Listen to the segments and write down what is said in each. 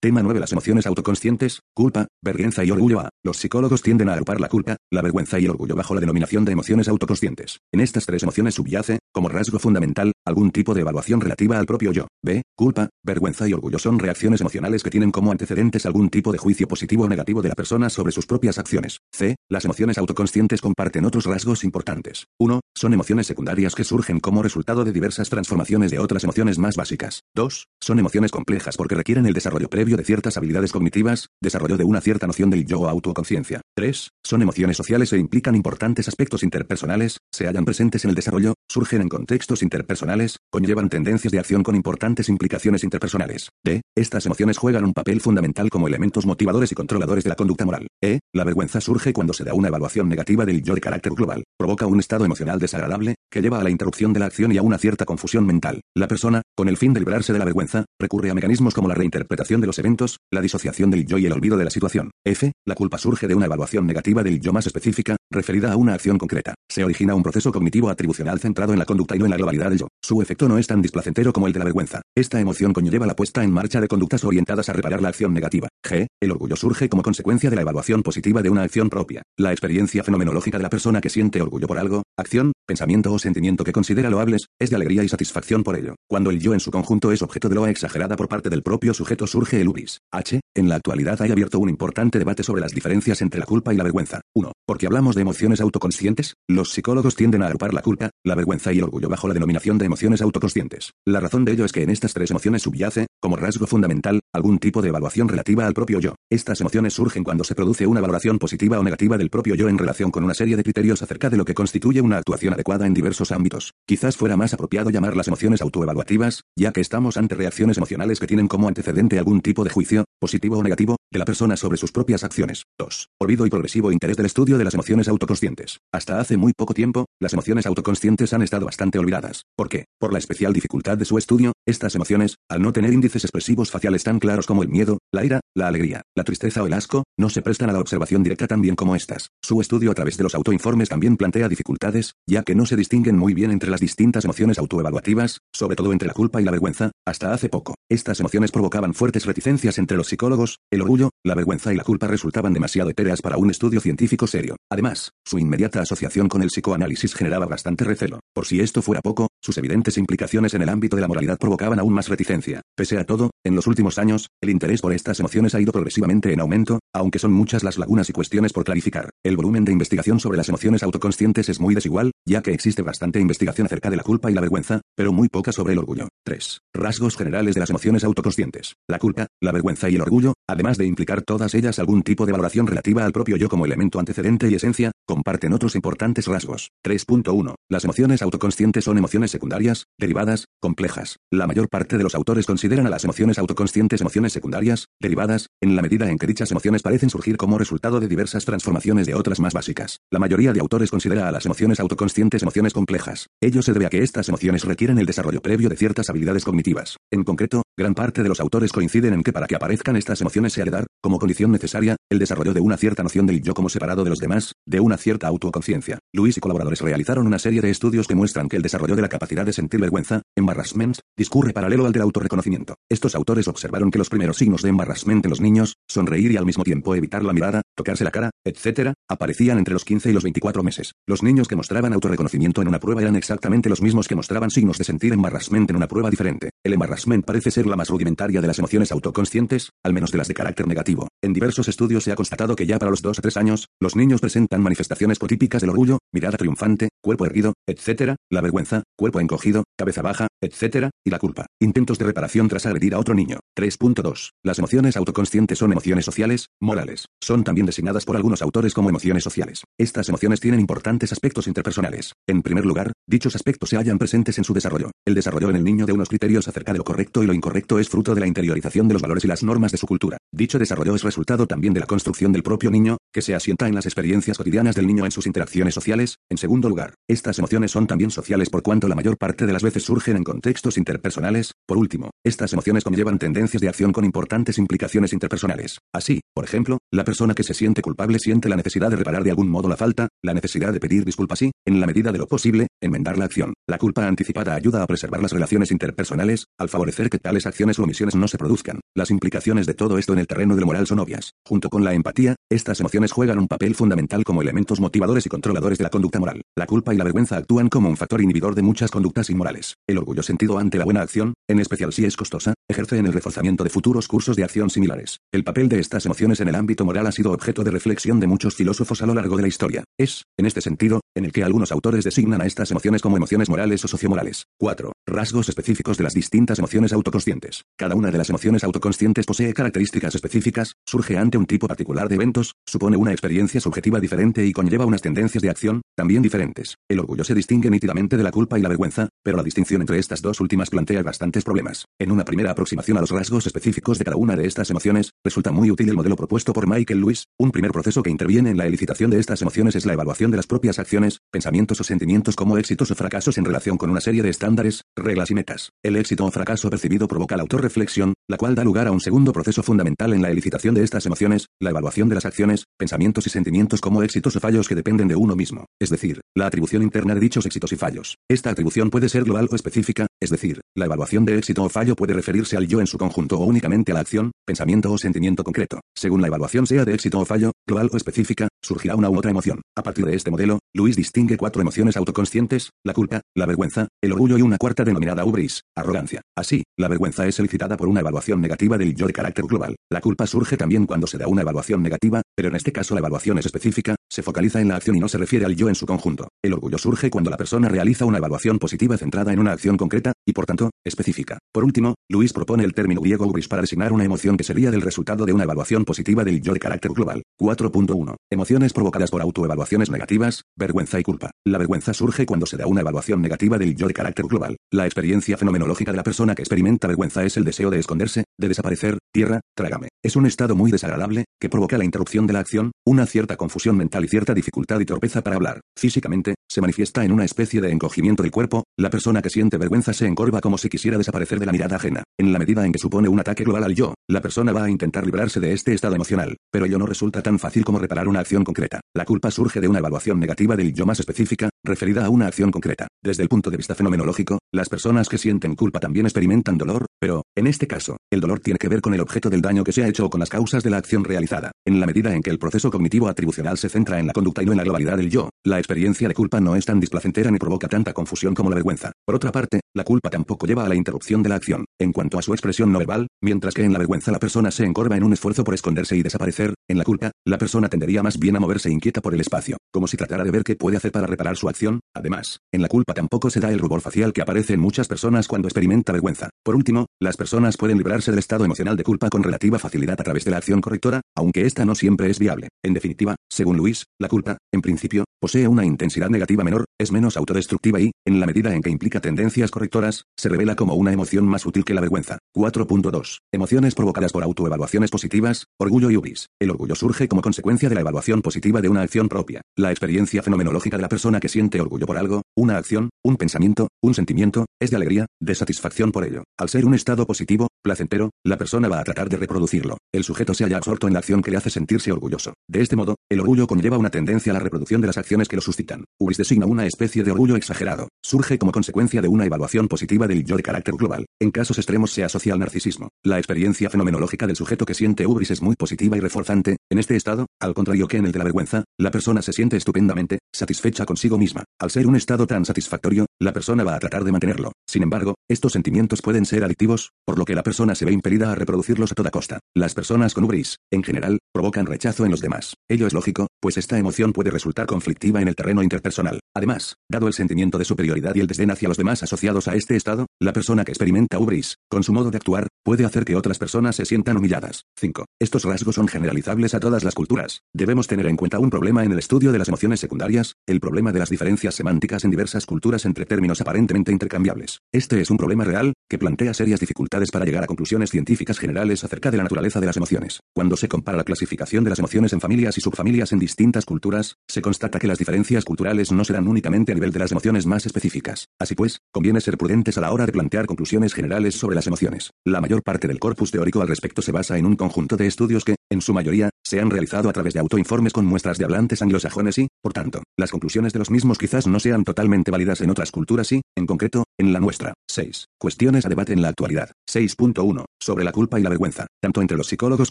Tema 9. Las emociones autoconscientes, culpa, vergüenza y orgullo. A. Los psicólogos tienden a agrupar la culpa, la vergüenza y el orgullo bajo la denominación de emociones autoconscientes. En estas tres emociones subyace, como rasgo fundamental, algún tipo de evaluación relativa al propio yo. B. Culpa, vergüenza y orgullo son reacciones emocionales que tienen como antecedentes algún tipo de juicio positivo o negativo de la persona sobre sus propias acciones. C. Las emociones autoconscientes comparten otros rasgos importantes. 1. Son emociones secundarias que surgen como resultado de diversas transformaciones de otras emociones más básicas. 2. Son emociones complejas porque requieren el desarrollo previo de ciertas habilidades cognitivas, desarrollo de una cierta noción del yo o autoconciencia. 3. Son emociones sociales e implican importantes aspectos interpersonales, se hallan presentes en el desarrollo, surgen en contextos interpersonales, conllevan tendencias de acción con importantes implicaciones interpersonales. D. Estas emociones juegan un papel fundamental como elementos motivadores y controladores de la conducta moral. E. La vergüenza surge cuando se da una evaluación negativa del yo de carácter global. Provoca un estado emocional desagradable, que lleva a la interrupción de la acción y a una cierta confusión mental. La persona, con el fin de librarse de la vergüenza, recurre a mecanismos como la reinterpretación de los eventos, la disociación del yo y el olvido de la situación. F. La culpa surge de una evaluación negativa del yo más específica, referida a una acción concreta. Se origina un proceso cognitivo atribucional centrado en la conducta y no en la globalidad del yo. Su efecto no es tan displacentero como el de la vergüenza. Esta emoción conlleva la puesta en marcha de conductas orientadas a reparar la acción negativa. G. El orgullo surge como consecuencia de la evaluación positiva de una acción propia. La experiencia fenomenológica de la persona que siente orgullo por algo, acción, pensamiento o sentimiento que considera loables, es de alegría y satisfacción por ello. Cuando el yo en su conjunto es objeto de loa exagerada por parte del propio sujeto surge el ubris. H. En la actualidad hay abierto un importante debate sobre las diferencias entre la culpa y la vergüenza. 1. Porque hablamos de emociones autoconscientes, los psicólogos tienden a agrupar la culpa, la vergüenza y el orgullo bajo la denominación de emociones autoconscientes. La razón de ello es que en estas tres emociones subyace, como rasgo fundamental, algún tipo de evaluación relativa al propio yo. Estas emociones surgen cuando se produce una valoración positiva o negativa del propio yo en relación con una serie de criterios acerca de lo que constituye una actuación adecuada en diversos ámbitos. Quizás fuera más apropiado llamarlas emociones autoevaluativas, ya que estamos ante reacciones emocionales que tienen como antecedente algún tipo de juicio, positivo o negativo, de la persona sobre sus propias acciones. 2. Olvido y progresivo interés del estudio de las emociones autoconscientes. Hasta hace muy poco tiempo, las emociones autoconscientes han estado bastante olvidadas. ¿Por qué? Por la especial dificultad de su estudio, estas emociones, al no tener índices expresivos faciales tan claros como el miedo, la ira, la alegría, la tristeza o el asco, no se prestan a la observación directa tan bien como estas. Su estudio a través de los autoinformes también plantea dificultades, ya que no se distinguen muy bien entre las distintas emociones autoevaluativas, sobre todo entre la culpa y la vergüenza, hasta hace poco. Estas emociones provocaban fuertes reticencias entre los psicólogos, el orgullo, la vergüenza y la culpa resultaban demasiado etéreas para un estudio científico serio. Además, su inmediata asociación con el psicoanálisis generaba bastante recelo. Por si esto fuera poco, sus evidentes implicaciones en el ámbito de la moralidad provocaban aún más reticencia. Pese a todo, en los últimos años, el interés por estas emociones ha ido progresivamente en aumento, aunque son muchas las lagunas y cuestiones por clarificar. El volumen de investigación sobre las emociones autoconscientes es muy desigual, ya que existe bastante investigación acerca de la culpa y la vergüenza, pero muy poca sobre el orgullo. 3. Rasgos generales de las emociones autoconscientes. La culpa, la vergüenza y el orgullo, además de implicar todas ellas algún tipo de valoración relativa al propio yo como elemento antecedente y esencia, comparten otros importantes rasgos. 3.1. Las emociones autoconscientes son emociones secundarias, derivadas, complejas. La mayor parte de los autores consideran a las emociones autoconscientes emociones secundarias, derivadas, en la medida en que dichas emociones parecen surgir como resultado de diversas transformaciones de otras más básicas. La mayoría de autores considera a las emociones autoconscientes emociones complejas. Ello se debe a que estas emociones requieren el desarrollo previo de ciertas habilidades cognitivas. En concreto, gran parte de los autores coinciden en que para que aparezcan estas emociones se ha de dar, como condición necesaria, el desarrollo de una cierta noción del yo como separado de los demás, de una cierta autoconciencia. Luis y colaboradores realizaron una serie de estudios que muestran que el desarrollo de la capacidad de sentir vergüenza, embarrassment, discurre paralelo al del autorreconocimiento. Estos autores observaron que los primeros signos de embarrassment en los niños, sonreír y al mismo tiempo evitar la mirada, tocarse la cara, etc., aparecían entre los 15 y los 24 meses. Los niños que mostraban autorreconocimiento en una prueba eran exactamente los mismos que mostraban signos de sentir embarrassment en una prueba diferente. El embarrassment parece ser la más rudimentaria de las emociones autoconscientes, al menos de las de carácter negativo. En diversos estudios se ha constatado que ya para los 2 a 3 años, los niños presentan manifestaciones protípicas del orgullo, mirada triunfante, cuerpo erguido, etc., la vergüenza, cuerpo encogido, cabeza baja, etc., y la culpa. Intentos de reparación tras agredir a otro niño. 3.2. Las emociones autoconscientes son emociones sociales, morales. Son también designadas por algunos autores como emociones sociales. Estas emociones tienen importantes aspectos interpersonales. En primer lugar, dichos aspectos se hallan presentes en su desarrollo. El desarrollo en el niño de unos criterios acerca de lo correcto y lo incorrecto es fruto de la interiorización de los valores y las normas de su cultura. Dicho desarrollo es resultado también de la construcción del propio niño, que se asienta en las experiencias cotidianas del niño en sus interacciones sociales. En segundo lugar, estas emociones son también sociales por cuanto la mayor parte de las veces surgen en contextos interpersonales. Por último, estas emociones conllevan tendencias de acción con importantes implicaciones interpersonales. Así, por ejemplo, la persona que se siente culpable siente la necesidad de reparar de algún modo la falta, la necesidad de pedir disculpas y, en la medida de lo posible, enmendar la acción. La culpa anticipada ayuda a preservar las relaciones interpersonales, al favorecer que tales acciones o omisiones no se produzcan. Las implicaciones de todo esto en el terreno de lo moral son obvias. Junto con la empatía, estas emociones juegan un papel fundamental como elementos motivadores y controladores de la conducta moral. La culpa y la vergüenza actúan como un factor inhibidor de muchas conductas inmorales. El orgullo sentido ante la buena acción, en especial si es costosa, ejerce en el reforzamiento de futuros cursos de acción similares. El papel de estas emociones en el ámbito moral ha sido objeto de reflexión de muchos filósofos a lo largo de la historia. Es, en este sentido, en el que algunos autores designan a estas emociones como emociones morales o sociomorales. 4. Rasgos específicos de las distintas emociones autoconscientes. Cada una de las emociones autoconscientes posee características específicas, surge ante un tipo particular de eventos, supone una experiencia subjetiva diferente y conlleva unas tendencias de acción, también diferentes. El orgullo se distingue nítidamente de la culpa y la vergüenza, pero la distinción entre estas dos últimas plantea bastantes problemas. En una primera aproximación a los rasgos específicos de cada una de estas emociones, resulta muy útil el modelo propuesto por Michael Lewis. Un primer proceso que interviene en la elicitación de estas emociones es la evaluación de las propias acciones, pensamientos o sentimientos como éxitos o fracasos en relación con una serie de estándares, reglas y metas. El éxito o fracaso percibido provoca la autorreflexión, la cual da lugar a un segundo proceso fundamental en la elicitación de estas emociones, la evaluación de las acciones, pensamientos y sentimientos como éxitos o fallos que dependen de uno mismo, es decir, la atribución interna de dichos éxitos y fallos. Esta atribución puede ser global o específica, es decir, la evaluación de éxito o fallo puede referirse al yo en su conjunto o únicamente a la acción, pensamiento o sentimiento concreto. Según la evaluación sea de éxito o fallo, global o específica, surgirá una u otra emoción. A partir de este modelo, Luis distingue cuatro emociones autoconscientes, la culpa, la vergüenza, el orgullo y una cuarta denominada ubris, arrogancia. Así, la vergüenza es elicitada por una evaluación negativa del yo de carácter global. La culpa surge también cuando se da una evaluación negativa, pero en este caso la evaluación es específica, se focaliza en la acción y no se refiere al yo en su conjunto. El orgullo surge cuando la persona realiza una evaluación positiva centrada en una acción concreta, y por tanto, específica. Por último, Luis propone el término griego ubris para designar una emoción que sería del resultado de una evaluación positiva del yo de carácter global. 4.1. Emociones provocadas por autoevaluaciones negativas, vergüenza y culpa. La vergüenza surge cuando se da una evaluación negativa del yo de carácter global. La experiencia fenomenológica de la persona que experimenta vergüenza es el deseo de esconderse, de desaparecer, tierra, trágame. Es un estado muy desagradable, que provoca la interrupción de la acción, una cierta confusión mental y cierta dificultad y torpeza para hablar. Físicamente, se manifiesta en una especie de encogimiento del cuerpo, la persona que siente vergüenza se encorva como si quisiera desaparecer de la mirada ajena. En la medida en que supone un ataque global al yo, la persona va a intentar librarse de este estado emocional, pero ello no resulta tan fácil como reparar una acción concreta. La culpa surge de una evaluación negativa del yo más específica, referida a una acción concreta. Desde el punto de vista fenomenológico, las personas que sienten culpa también experimentan dolor, pero, en este caso, el dolor tiene que ver con el objeto del daño que se ha hecho o con las causas de la acción realizada. En la medida en que el proceso cognitivo atribucional se centra en la conducta y no en la globalidad del yo, la experiencia de culpa no es tan displacentera ni provoca tanta confusión como la vergüenza. Por otra parte, la culpa tampoco lleva a la interrupción de la acción, en cuanto a su expresión no verbal, mientras que en la vergüenza la persona se encorva en un esfuerzo por esconderse y desaparecer, en la culpa, la persona tendería más bien a moverse inquieta por el espacio, como si tratara de ver qué puede hacer para reparar su acción. Además, en la culpa tampoco se da el rubor facial que aparece en muchas personas cuando experimenta vergüenza. Por último, las personas pueden librarse del estado emocional de culpa con relativa facilidad a través de la acción correctora, aunque esta no siempre es viable. En definitiva, según Luis, la culpa, en principio, posee una intensidad negativa menor, es menos autodestructiva y, en la medida en que implica tendencias correctoras, se revela como una emoción más útil que la vergüenza. 4.2. Emociones provocadas por autoevaluaciones positivas, orgullo y ubris. El orgullo surge como consecuencia de la evaluación positiva de una acción propia. La experiencia fenomenológica de la persona que siente orgullo por algo, una acción, un pensamiento, un sentimiento, es de alegría, de satisfacción por ello. Al ser un estado positivo, placentero, la persona va a tratar de reproducirlo. El sujeto se halla absorto en la acción que le hace sentirse orgulloso. De este modo, el orgullo conlleva una tendencia a la reproducción de las acciones que lo suscitan. Ubris designa una especie de orgullo exagerado. Surge como consecuencia de una evaluación positiva del yo de carácter global. En casos extremos se asocia al narcisismo. La experiencia fenomenológica del sujeto que siente ubris es muy positiva y reforzante. En este estado, al contrario que en el de la vergüenza, la persona se siente estupendamente satisfecha consigo misma. Al ser un estado tan satisfactorio, la persona va a tratar de mantenerlo. Sin embargo, estos sentimientos pueden ser adictivos, por lo que la persona se ve impedida a reproducirlos a toda costa. Las personas con ubris, en general, provocan rechazo en los demás. Ello es lógico, pues esta emoción puede resultar conflictiva en el terreno interpersonal. Además, dado el sentimiento de superioridad y el desdén hacia los demás asociados a este estado, la persona que experimenta ubris, con su modo de actuar, puede hacer que otras personas se sientan humilladas. 5. Estos rasgos son generalizables a todas las culturas. Debemos tener en cuenta un problema en el estudio de las emociones secundarias, el problema de las diferencias semánticas en diversas culturas entre términos aparentemente intercambiables. Este es un problema real, que plantea serias dificultades para llegar a conclusiones científicas generales acerca de la naturaleza de las emociones. Cuando se compara la clasificación de las emociones en familias y subfamilias en distintas culturas, se constata que las diferencias culturales no serán únicamente a nivel de las emociones más específicas. Así pues, conviene ser prudentes a la hora de plantear conclusiones generales sobre las emociones. La mayor parte del corpus teórico al respecto se basa en un conjunto de estudios que, en su mayoría, se han realizado a través de autoinformes con muestras de hablantes anglosajones y, por tanto, las conclusiones de los mismos quizás no sean totalmente válidas en otras culturas y, en concreto, en la nuestra. 6. Cuestiones a debate en la actualidad. 6.1. Sobre la culpa y la vergüenza. Tanto entre los psicólogos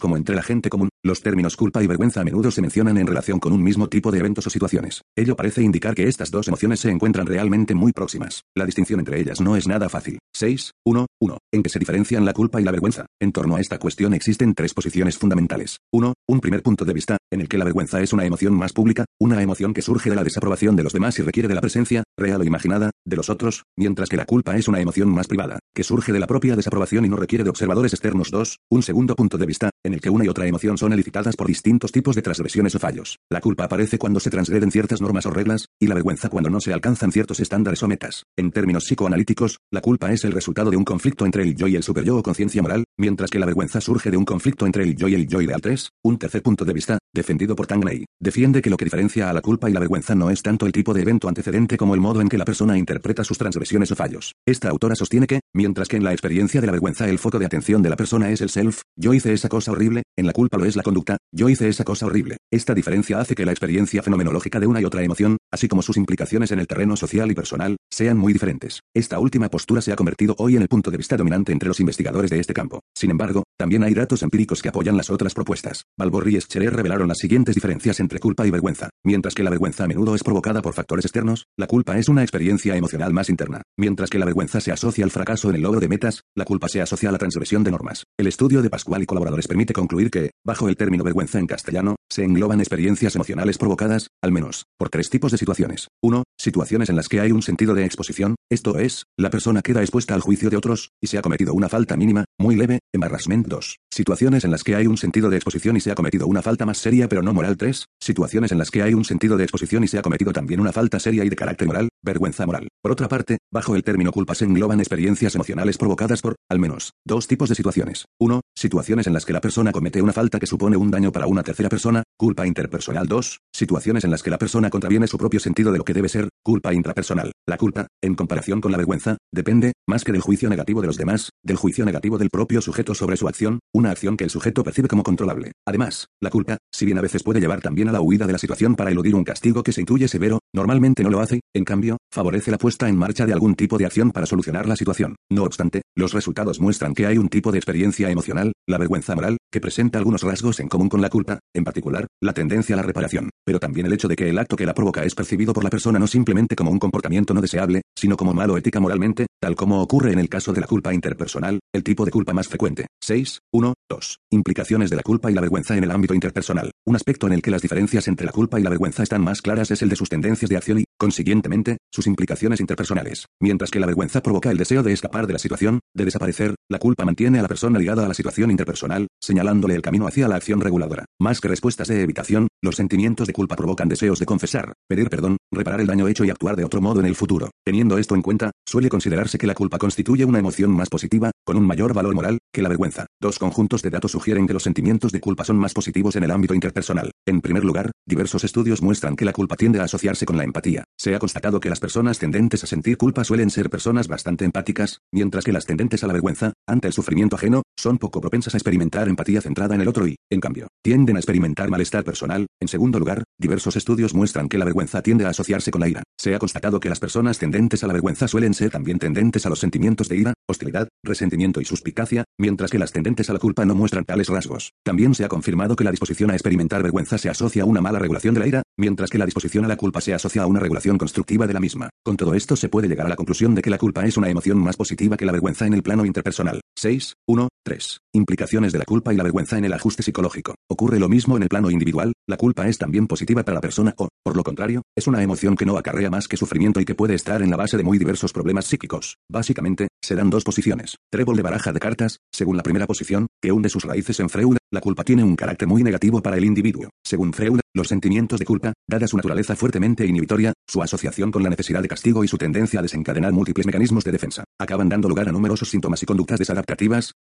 como entre la gente común, los términos culpa y vergüenza a menudo se mencionan en relación con un mismo tipo de eventos o situaciones. Ello parece indicar que estas dos emociones se encuentran realmente muy próximas. La distinción entre ellas no es nada fácil. 6. 1. 1. ¿En qué se diferencian la culpa y la vergüenza? En torno a esta cuestión existen tres posiciones fundamentales. 1. Un primer punto de vista, en el que la vergüenza es una emoción más pública, una emoción que surge de la desaprobación de los demás y requiere de la presencia, real o imaginada, de los otros, mientras que la culpa es una emoción más privada, que surge de la propia desaprobación y no requiere de observadores externos. 2. Un segundo punto de vista, en el que una y otra emoción son elicitadas por distintos tipos de transgresiones o fallos. La culpa aparece cuando se transgreden ciertas normas o reglas, y la vergüenza cuando no se alcanzan ciertos estándares o metas. En términos psicoanalíticos, la culpa es el resultado de un conflicto entre el yo y el superyo o conciencia moral, mientras que la vergüenza surge de un conflicto entre el yo y el yo ideal 3. Un tercer punto de vista, defendido por Tangney, defiende que lo que diferencia a la culpa y la vergüenza no es tanto el tipo de evento antecedente como el modo en que la persona interpreta sus transgresiones o fallos. Esta autora sostiene que, mientras que en la experiencia de la vergüenza el foco de atención de la persona es el self, yo hice esa cosa horrible, en la culpa lo es la conducta, yo hice esa cosa horrible. Esta diferencia hace que la experiencia fenomenológica de una y otra emoción, así como sus implicaciones en el terreno social y personal, sean muy diferentes. Esta última postura se ha convertido hoy en el punto de vista dominante entre los investigadores de este campo. Sin embargo, también hay datos empíricos que apoyan las otras propuestas. Balborri y Scherer revelaron las siguientes diferencias entre culpa y vergüenza. Mientras que la vergüenza a menudo es provocada por factores externos, la culpa es una experiencia emocional más interna. Mientras que la vergüenza se asocia al fracaso en el logro de metas, la culpa se asocia a la transgresión de normas. El estudio de Pascual y colaboradores permite concluir que, bajo el término vergüenza en castellano, se engloban experiencias emocionales provocadas, al menos, por tres tipos de situaciones. 1. Situaciones en las que hay un sentido de exposición, esto es, la persona queda expuesta al juicio de otros, y se ha cometido una falta mínima, muy leve, embarrassment 2. Situaciones en las que hay un sentido de exposición y se ha cometido una falta más seria pero no moral 3. Situaciones en las que hay un sentido de exposición y se ha cometido también una falta seria y de carácter moral, vergüenza moral. Por otra parte, bajo el término culpa se engloban experiencias emocionales provocadas por, al menos, dos tipos de situaciones. 1. Situaciones en las que la persona comete una falta que supone un daño para una tercera persona, culpa interpersonal 2. Situaciones en las que la persona contraviene su propio sentido de lo que debe ser, culpa intrapersonal. La culpa, en comparación con la vergüenza, depende, más que del juicio negativo de los demás, del juicio negativo del propio sujeto sobre su acción, una acción que el sujeto percibe como controlable. Además, la culpa, si bien a veces puede llevar también a la huida de la situación para eludir un castigo que se intuye severo, normalmente no lo hace, en cambio, favorece la puesta en marcha de algún tipo de acción para solucionar la situación. No obstante, los resultados muestran que hay un tipo de experiencia emocional, la vergüenza moral, que presenta algunos rasgos en común con la culpa, en particular, la tendencia a la reparación, pero también el hecho de que el acto que la provoca es percibido por la persona no simplemente como un comportamiento no deseable, sino como malo ética moralmente, tal como ocurre en el caso de la culpa interpersonal, el tipo de culpa más frecuente. 6. 1. 2. Implicaciones de la culpa y la vergüenza en el ámbito interpersonal. Un aspecto en el que las diferencias entre la culpa y la vergüenza están más claras es el de sus tendencias de acción y, consiguientemente, sus implicaciones interpersonales. Mientras que la vergüenza provoca el deseo de escapar de la situación, de desaparecer, la culpa mantiene a la persona ligada a la situación interpersonal, señalándole el camino hacia la acción reguladora. Más que respuestas de evitación, los sentimientos de culpa provocan deseos de confesar, pedir perdón, reparar el daño hecho y actuar de otro modo en el futuro. Teniendo esto en cuenta, suele considerarse que la culpa constituye una emoción más positiva, con un mayor valor moral, que la vergüenza. Dos conjuntos de datos sugieren que los sentimientos de culpa son más positivos en el ámbito interpersonal. En primer lugar, diversos estudios muestran que la culpa tiende a asociarse con la empatía. Se ha constatado que las personas tendentes a sentir culpa suelen ser personas bastante empáticas, mientras que las tendentes a la vergüenza, ante el sufrimiento ajeno, son poco propensas a experimentar empatía centrada en el otro y, en cambio, tienden a experimentar malestar personal. En segundo lugar, diversos estudios muestran que la vergüenza tiende a asociarse con la ira. Se ha constatado que las personas tendentes a la vergüenza suelen ser también tendentes a los sentimientos de ira, hostilidad, resentimiento y suspicacia, mientras que las tendentes a la culpa no muestran tales rasgos. También se ha confirmado que la disposición a experimentar vergüenza se asocia a una mala regulación de la ira, mientras que la disposición a la culpa se asocia a una regulación constructiva de la misma. Con todo esto se puede llegar a la conclusión de que la culpa es una emoción más positiva que la vergüenza en el plano interpersonal. 6. 1. 3. Implicaciones de la culpa y la vergüenza en el ajuste psicológico. Ocurre lo mismo en el plano individual, la culpa es también positiva para la persona o, por lo contrario, es una emoción que no acarrea más que sufrimiento y que puede estar en la base de muy diversos problemas psíquicos. Básicamente, se dan dos posiciones. Trébol de baraja de cartas, según la primera posición, que hunde sus raíces en Freud, la culpa tiene un carácter muy negativo para el individuo. Según Freud, Los sentimientos de culpa, dada su naturaleza fuertemente inhibitoria, su asociación con la necesidad de castigo y su tendencia a desencadenar múltiples mecanismos de defensa, acaban dando lugar a numerosos síntomas y conductas desadaptativas,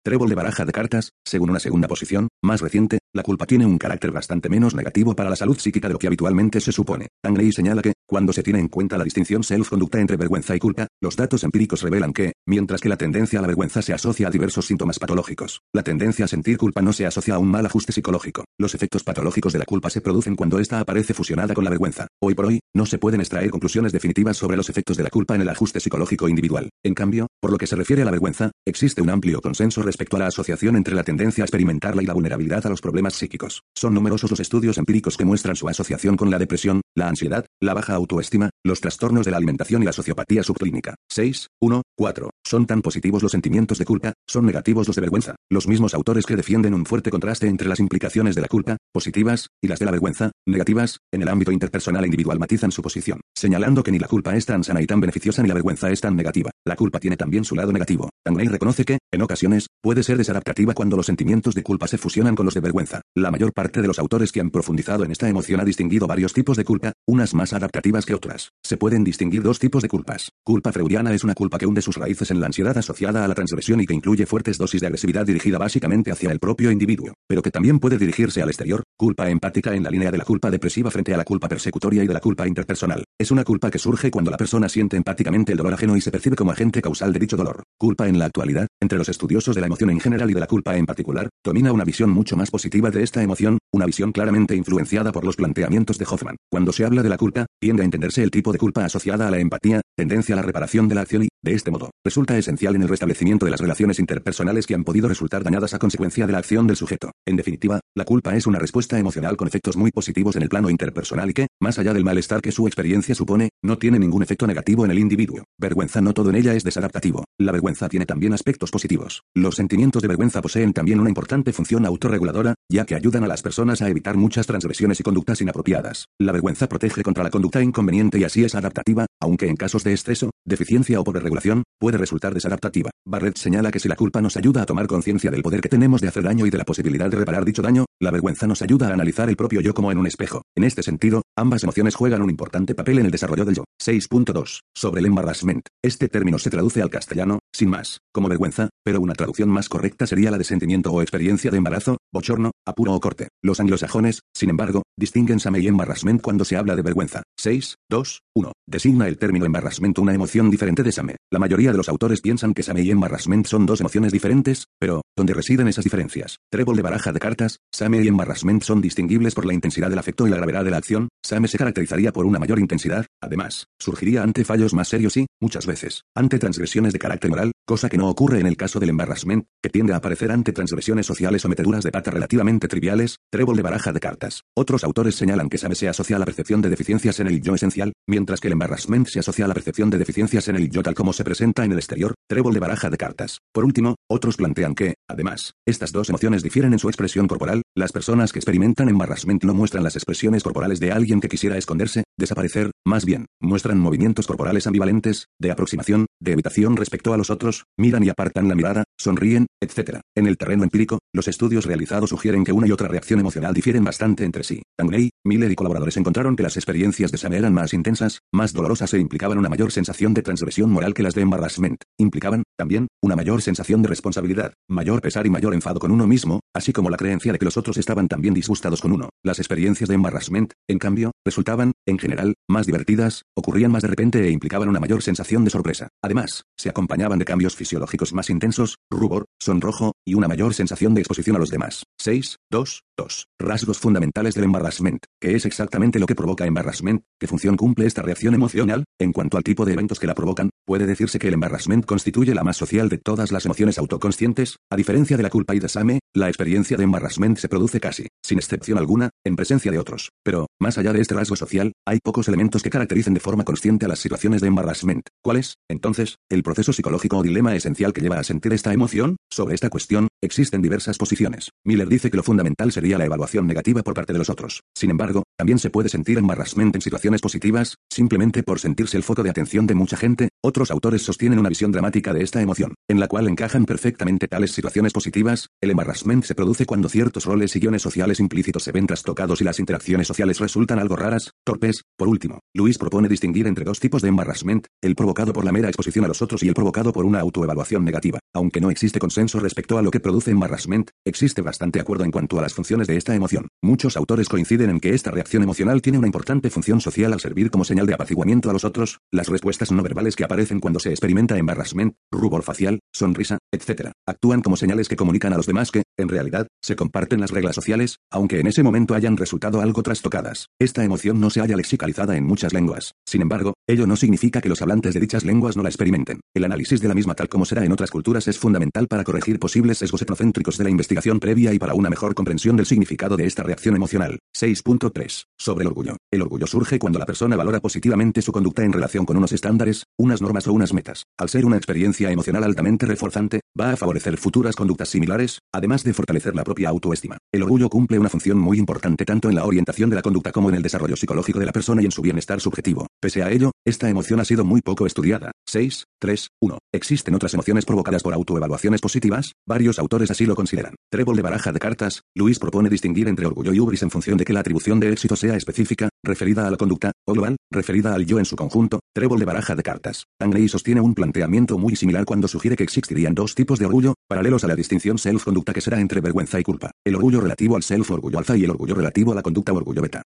trébol de baraja de cartas, según una segunda posición, más reciente, la culpa tiene un carácter bastante menos negativo para la salud psíquica de lo que habitualmente se supone. Tangley señala que, cuando se tiene en cuenta la distinción self-conducta entre vergüenza y culpa, los datos empíricos revelan que, mientras que la tendencia a la vergüenza se asocia a diversos síntomas patológicos, la tendencia a sentir culpa no se asocia a un mal ajuste psicológico. Los efectos patológicos de la culpa se producen cuando ésta aparece fusionada con la vergüenza. Hoy por hoy, no se pueden extraer conclusiones definitivas sobre los efectos de la culpa en el ajuste psicológico individual. En cambio, por lo que se refiere a la vergüenza, existe un amplio consenso respecto a la asociación entre la tendencia a experimentarla y la vulnerabilidad a los problemas psíquicos. Son numerosos los estudios empíricos que muestran su asociación con la depresión, la ansiedad, la baja autoestima, los trastornos de la alimentación y la sociopatía subclínica. 6. 1. 4. Son tan positivos los sentimientos de culpa, son negativos los de vergüenza. Los mismos autores que defienden un fuerte contraste entre las implicaciones de la culpa, positivas, y las de la vergüenza, negativas, en el ámbito interpersonal e individual matizan su posición, señalando que ni la culpa es tan sana y tan beneficiosa ni la vergüenza es tan negativa. La culpa tiene también su lado negativo. Tangley reconoce que, en ocasiones, puede ser desadaptativa cuando los sentimientos de culpa se fusionan con los de vergüenza. La mayor parte de los autores que han profundizado en esta emoción ha distinguido varios tipos de culpa, unas más adaptativas que otras. Se pueden distinguir dos tipos de culpas. Culpa freudiana es una culpa que hunde sus raíces en la ansiedad asociada a la transgresión y que incluye fuertes dosis de agresividad dirigida básicamente hacia el propio individuo, pero que también puede dirigirse al exterior. Culpa empática en la línea de la culpa depresiva frente a la culpa persecutoria y de la culpa interpersonal. Es una culpa que surge cuando la persona siente empáticamente el dolor ajeno y se percibe como agente causal de dicho dolor. Culpa en la actualidad, entre los estudiosos de la emoción en general y de la culpa en particular, domina una visión mucho más positiva de esta emoción, una visión claramente influenciada por los planteamientos de Hoffman. Cuando se habla de la culpa, tiende a entenderse el tipo de culpa asociada a la empatía, tendencia a la reparación de la acción y, de este modo, resulta esencial en el restablecimiento de las relaciones interpersonales que han podido resultar dañadas a consecuencia de la acción del sujeto. En definitiva, la culpa es una respuesta emocional con efectos muy positivos en el plano interpersonal y que, más allá del malestar que su experiencia supone, no tiene ningún efecto negativo en el individuo. Vergüenza no todo en ella es desadaptativo. La vergüenza tiene también aspectos positivos. Los sentimientos de vergüenza poseen también una importante función autorreguladora, ya que ayudan a las personas a evitar muchas transgresiones y conductas inapropiadas. La vergüenza protege contra la conducta inconveniente y así es adaptativa, aunque en casos de exceso, deficiencia o regulación, puede resultar desadaptativa. Barrett señala que si la culpa nos ayuda a tomar conciencia del poder que tenemos de hacer daño y de la posibilidad de reparar dicho daño, la vergüenza nos ayuda a analizar el propio yo como en un espejo. En este sentido, ambas emociones juegan un importante papel en el desarrollo del yo. 6.2. Sobre el embarrassment. Este término se traduce al castellano, sin más, como vergüenza, pero una traducción más correcta sería la de sentimiento o experiencia de embarazo, bochorno, apuro o corte. Los anglosajones, sin embargo, distinguen same y embarrassment cuando se habla de vergüenza. 6, 2, 1. Designa el término embarrassment una emoción diferente de same. La mayoría de los autores piensan que same y embarrassment son dos emociones diferentes, pero, ¿dónde residen esas diferencias? Trébol de baraja de cartas, same y embarrassment son distinguibles por la intensidad del afecto y la gravedad de la acción, same se caracterizaría por una mayor intensidad, además, surgiría ante fallos más serios y, muchas veces, ante transgresiones de carácter moral, cosa que no ocurre en el caso del embarrassment, que tiende a aparecer ante transgresiones sociales o meteduras de pata relativamente triviales, trébol de baraja de cartas. Otros autores señalan que same se asocia a la percepción de deficiencias en el yo esencial, mientras que el embarrassment se asocia a la percepción de deficiencias en el yo tal como se presenta en el exterior, trébol de baraja de cartas. Por último, otros plantean que, además, estas dos emociones difieren en su expresión corporal, las personas que experimentan embarrassment no muestran las expresiones corporales de alguien que quisiera esconderse, desaparecer, más bien, muestran movimientos corporales ambivalentes, de aproximación, de evitación respecto a los otros, miran y apartan la mirada, sonríen, etc. En el terreno empírico, los estudios realizados sugieren que una y otra reacción emocional difieren bastante entre sí. Tangley, Miller y colaboradores encontraron que las experiencias de Sam eran más intensas, más dolorosas e implicaban una mayor sensación de transgresión moral que las de embarrassment. Implicaban, también, una mayor sensación de responsabilidad, mayor pesar y mayor enfado con uno mismo, así como la creencia de que los otros estaban también disgustados con uno. Las experiencias de embarrassment, en cambio, resultaban, en general, más divertidas, ocurrían más de repente e implicaban una mayor sensación de sorpresa. Además, se acompañaban de cambios fisiológicos más intensos, rubor, sonrojo, y una mayor sensación de exposición a los demás. 6, 2, 2. Rasgos fundamentales del embarrassment, que es exactamente lo que provoca embarrassment, qué función cumple esta reacción emocional, en cuanto al tipo de eventos que la provocan, puede decirse que el embarrassment constituye la más social de todas las emociones autoconscientes, a diferencia de la culpa y de Same, la experiencia de embarrassment se produce casi, sin excepción alguna, en presencia de otros. Pero, más allá de este rasgo social, hay pocos elementos que caractericen de forma consciente a las situaciones de embarrassment. ¿Cuál es, entonces, el proceso psicológico o dilema esencial que lleva a sentir esta emoción? Sobre esta cuestión, existen diversas posiciones. Miller dice que lo fundamental sería la evaluación negativa por parte de los otros. Sin embargo, También se puede sentir embarrassment en situaciones positivas, simplemente por sentirse el foco de atención de mucha gente. Otros autores sostienen una visión dramática de esta emoción, en la cual encajan perfectamente tales situaciones positivas. El embarrassment se produce cuando ciertos roles y guiones sociales implícitos se ven trastocados y las interacciones sociales resultan algo raras, torpes. Por último, Luis propone distinguir entre dos tipos de embarrassment, el provocado por la mera exposición a los otros y el provocado por una autoevaluación negativa. Aunque no existe consenso respecto a lo que produce embarrassment, existe bastante acuerdo en cuanto a las funciones de esta emoción. Muchos autores coinciden en que esta emocional tiene una importante función social al servir como señal de apaciguamiento a los otros, las respuestas no verbales que aparecen cuando se experimenta embarrassment, rubor facial, sonrisa, etc., actúan como señales que comunican a los demás que, en realidad, se comparten las reglas sociales, aunque en ese momento hayan resultado algo trastocadas. Esta emoción no se haya lexicalizada en muchas lenguas. Sin embargo, ello no significa que los hablantes de dichas lenguas no la experimenten. El análisis de la misma tal como será en otras culturas es fundamental para corregir posibles sesgos etnocéntricos de la investigación previa y para una mejor comprensión del significado de esta reacción emocional. 6.3. Sobre el orgullo. El orgullo surge cuando la persona valora positivamente su conducta en relación con unos estándares, unas normas o unas metas. Al ser una experiencia emocional altamente reforzante, va a favorecer futuras conductas similares, además de fortalecer la propia autoestima. El orgullo cumple una función muy importante tanto en la orientación de la conducta como en el desarrollo psicológico de la persona y en su bienestar subjetivo. Pese a ello, esta emoción ha sido muy poco estudiada. 6, 3, 1. ¿Existen otras emociones provocadas por autoevaluaciones positivas? Varios autores así lo consideran. Trébol de baraja de cartas, Luis propone distinguir entre orgullo y ubris en función de que la atribución de éxito sea específica, referida a la conducta, o global, referida al yo en su conjunto. Trébol de baraja de cartas. Tangley sostiene un planteamiento muy similar cuando sugiere que existirían dos tipos de orgullo, paralelos a la distinción self-conducta que será entre vergüenza y culpa. El orgullo relativo al self orgullo alfa y el orgullo relativo a la conducta orgullo beta.